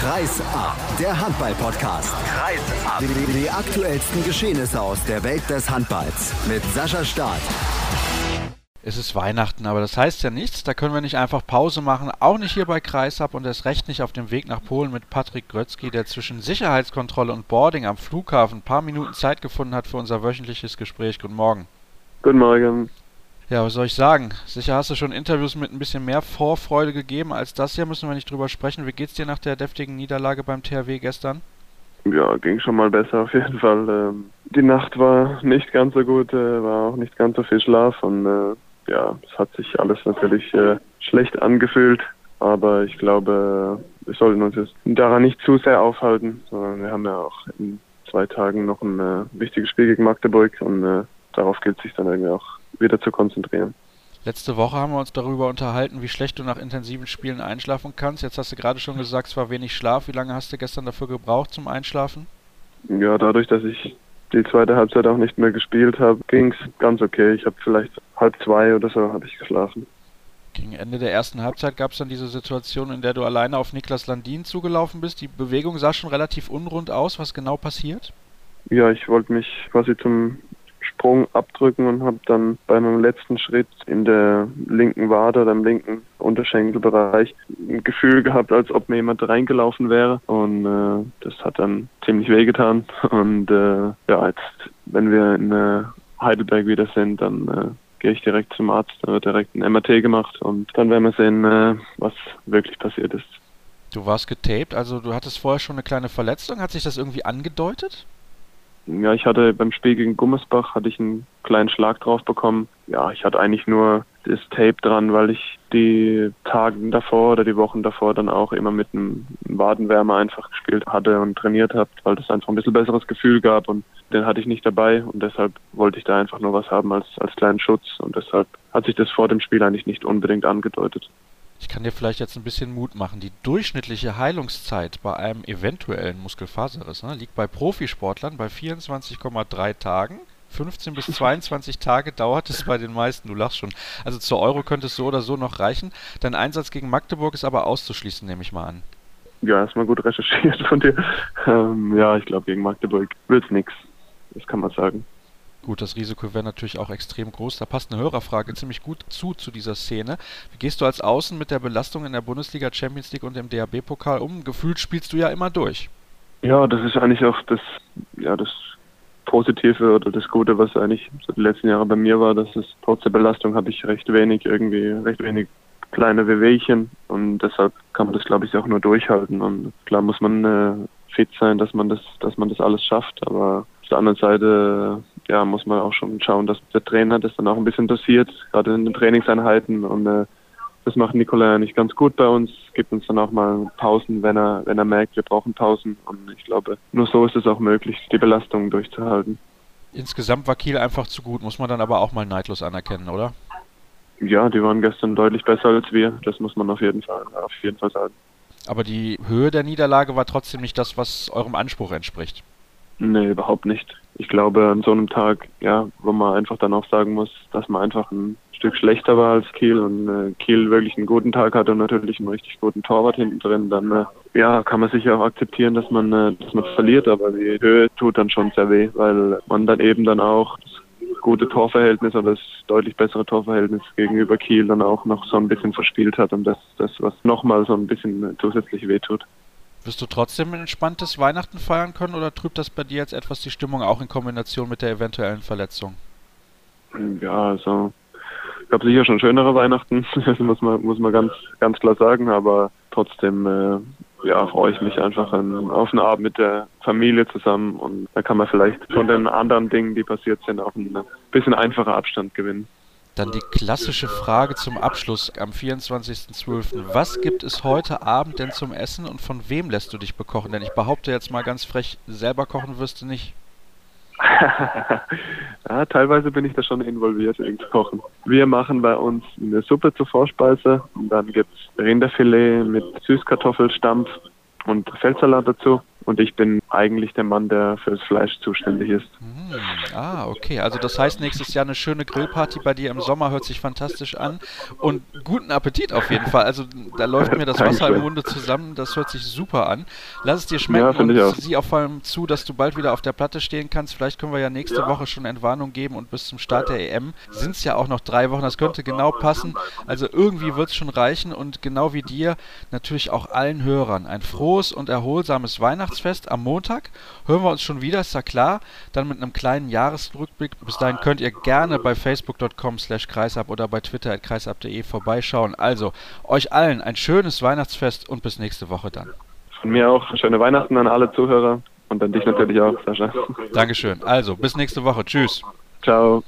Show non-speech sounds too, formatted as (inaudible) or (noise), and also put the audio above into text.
Kreis ab, der Handball-Podcast. Kreis ab. Die, die aktuellsten Geschehnisse aus der Welt des Handballs mit Sascha Staat. Es ist Weihnachten, aber das heißt ja nichts. Da können wir nicht einfach Pause machen, auch nicht hier bei Kreisab und erst recht nicht auf dem Weg nach Polen mit Patrick Grötzky, der zwischen Sicherheitskontrolle und Boarding am Flughafen ein paar Minuten Zeit gefunden hat für unser wöchentliches Gespräch. Guten Morgen. Guten Morgen. Ja, was soll ich sagen? Sicher hast du schon Interviews mit ein bisschen mehr Vorfreude gegeben als das hier, müssen wir nicht drüber sprechen. Wie geht's dir nach der deftigen Niederlage beim THW gestern? Ja, ging schon mal besser auf jeden Fall. Ähm, die Nacht war nicht ganz so gut, äh, war auch nicht ganz so viel Schlaf und äh, ja, es hat sich alles natürlich äh, schlecht angefühlt, aber ich glaube, wir sollten uns jetzt daran nicht zu sehr aufhalten, sondern wir haben ja auch in zwei Tagen noch ein wichtiges Spiel gegen Magdeburg und darauf gilt sich dann irgendwie auch wieder zu konzentrieren. Letzte Woche haben wir uns darüber unterhalten, wie schlecht du nach intensiven Spielen einschlafen kannst. Jetzt hast du gerade schon gesagt, es war wenig Schlaf. Wie lange hast du gestern dafür gebraucht zum Einschlafen? Ja, dadurch, dass ich die zweite Halbzeit auch nicht mehr gespielt habe, ging es ganz okay. Ich habe vielleicht halb zwei oder so habe ich geschlafen. Gegen Ende der ersten Halbzeit gab es dann diese Situation, in der du alleine auf Niklas Landin zugelaufen bist. Die Bewegung sah schon relativ unrund aus. Was genau passiert? Ja, ich wollte mich quasi zum Sprung abdrücken und habe dann bei meinem letzten Schritt in der linken Wade oder im linken Unterschenkelbereich ein Gefühl gehabt, als ob mir jemand reingelaufen wäre und äh, das hat dann ziemlich wehgetan (laughs) und äh, ja, jetzt wenn wir in äh, Heidelberg wieder sind, dann äh, gehe ich direkt zum Arzt, da wird direkt ein MRT gemacht und dann werden wir sehen, äh, was wirklich passiert ist. Du warst getaped, also du hattest vorher schon eine kleine Verletzung. Hat sich das irgendwie angedeutet? Ja, ich hatte beim Spiel gegen Gummersbach hatte ich einen kleinen Schlag drauf bekommen. Ja, ich hatte eigentlich nur das Tape dran, weil ich die Tage davor oder die Wochen davor dann auch immer mit einem Wadenwärmer einfach gespielt hatte und trainiert habe, weil das einfach ein bisschen besseres Gefühl gab und den hatte ich nicht dabei und deshalb wollte ich da einfach nur was haben als, als kleinen Schutz und deshalb hat sich das vor dem Spiel eigentlich nicht unbedingt angedeutet. Ich kann dir vielleicht jetzt ein bisschen Mut machen. Die durchschnittliche Heilungszeit bei einem eventuellen Muskelfaserriss ne, liegt bei Profisportlern bei 24,3 Tagen. 15 bis (laughs) 22 Tage dauert es bei den meisten, du lachst schon. Also zur Euro könnte es so oder so noch reichen. Dein Einsatz gegen Magdeburg ist aber auszuschließen, nehme ich mal an. Ja, erstmal gut recherchiert (laughs) von dir. Ähm, ja, ich glaube, gegen Magdeburg wird es nichts. Das kann man sagen. Gut, das Risiko wäre natürlich auch extrem groß. Da passt eine Hörerfrage ziemlich gut zu, zu dieser Szene. Wie gehst du als Außen mit der Belastung in der Bundesliga, Champions League und im DAB-Pokal um? Gefühlt spielst du ja immer durch. Ja, das ist eigentlich auch das, ja, das Positive oder das Gute, was eigentlich so die letzten Jahre bei mir war, dass es trotz der Belastung habe ich recht wenig irgendwie, recht wenig kleine Wehwehchen und deshalb kann man das glaube ich auch nur durchhalten und klar muss man äh, fit sein, dass man das, dass man das alles schafft, aber auf der anderen Seite ja, muss man auch schon schauen, dass der Trainer das dann auch ein bisschen dosiert, gerade in den Trainingseinheiten. Und äh, das macht Nikola nicht ganz gut bei uns, gibt uns dann auch mal Pausen, wenn er, wenn er merkt, wir brauchen Pausen. Und ich glaube, nur so ist es auch möglich, die Belastung durchzuhalten. Insgesamt war Kiel einfach zu gut, muss man dann aber auch mal neidlos anerkennen, oder? Ja, die waren gestern deutlich besser als wir. Das muss man auf jeden Fall, auf jeden Fall sagen. Aber die Höhe der Niederlage war trotzdem nicht das, was eurem Anspruch entspricht. Nee, überhaupt nicht. Ich glaube, an so einem Tag, ja, wo man einfach dann auch sagen muss, dass man einfach ein Stück schlechter war als Kiel und äh, Kiel wirklich einen guten Tag hatte und natürlich einen richtig guten Torwart hinten drin, dann äh, ja, kann man sicher auch akzeptieren, dass man, äh, dass man verliert, aber die Höhe tut dann schon sehr weh, weil man dann eben dann auch das gute Torverhältnis oder das deutlich bessere Torverhältnis gegenüber Kiel dann auch noch so ein bisschen verspielt hat und das, das was nochmal so ein bisschen zusätzlich wehtut. Wirst du trotzdem ein entspanntes Weihnachten feiern können oder trübt das bei dir jetzt etwas die Stimmung auch in Kombination mit der eventuellen Verletzung? Ja, also ich glaube sicher schon schönere Weihnachten, (laughs) muss man muss man ganz ganz klar sagen, aber trotzdem äh, ja, freue ich mich einfach an, auf einen Abend mit der Familie zusammen und da kann man vielleicht von den anderen Dingen, die passiert sind, auch ein bisschen einfacher Abstand gewinnen. Dann die klassische Frage zum Abschluss am 24.12. Was gibt es heute Abend denn zum Essen und von wem lässt du dich bekochen? Denn ich behaupte jetzt mal ganz frech, selber kochen wirst du nicht. (laughs) ja, teilweise bin ich da schon involviert ins Kochen. Wir machen bei uns eine Suppe zur Vorspeise und dann gibt es Rinderfilet mit Süßkartoffelstampf und Feldsalat dazu. Und ich bin eigentlich der Mann, der fürs Fleisch zuständig ist. Mhm ah, okay. Also das heißt nächstes Jahr eine schöne Grillparty bei dir im Sommer hört sich fantastisch an. Und guten Appetit auf jeden Fall. Also da läuft mir das (laughs) Wasser im Munde zusammen. Das hört sich super an. Lass es dir schmecken ja, und sieh auch vor allem zu, dass du bald wieder auf der Platte stehen kannst. Vielleicht können wir ja nächste ja. Woche schon Entwarnung geben und bis zum Start der EM sind es ja auch noch drei Wochen. Das könnte genau passen. Also irgendwie wird es schon reichen und genau wie dir natürlich auch allen Hörern ein frohes und erholsames Weihnachtsfest am Montag. Hören wir uns schon wieder, ist ja klar. Dann mit einem kleinen Jahresrückblick. Bis dahin könnt ihr gerne bei facebook.com slash kreisab oder bei twitter at kreisab.de vorbeischauen. Also euch allen ein schönes Weihnachtsfest und bis nächste Woche dann. Von mir auch schöne Weihnachten an alle Zuhörer und an dich natürlich auch, Sascha. Dankeschön. Also bis nächste Woche. Tschüss. Ciao.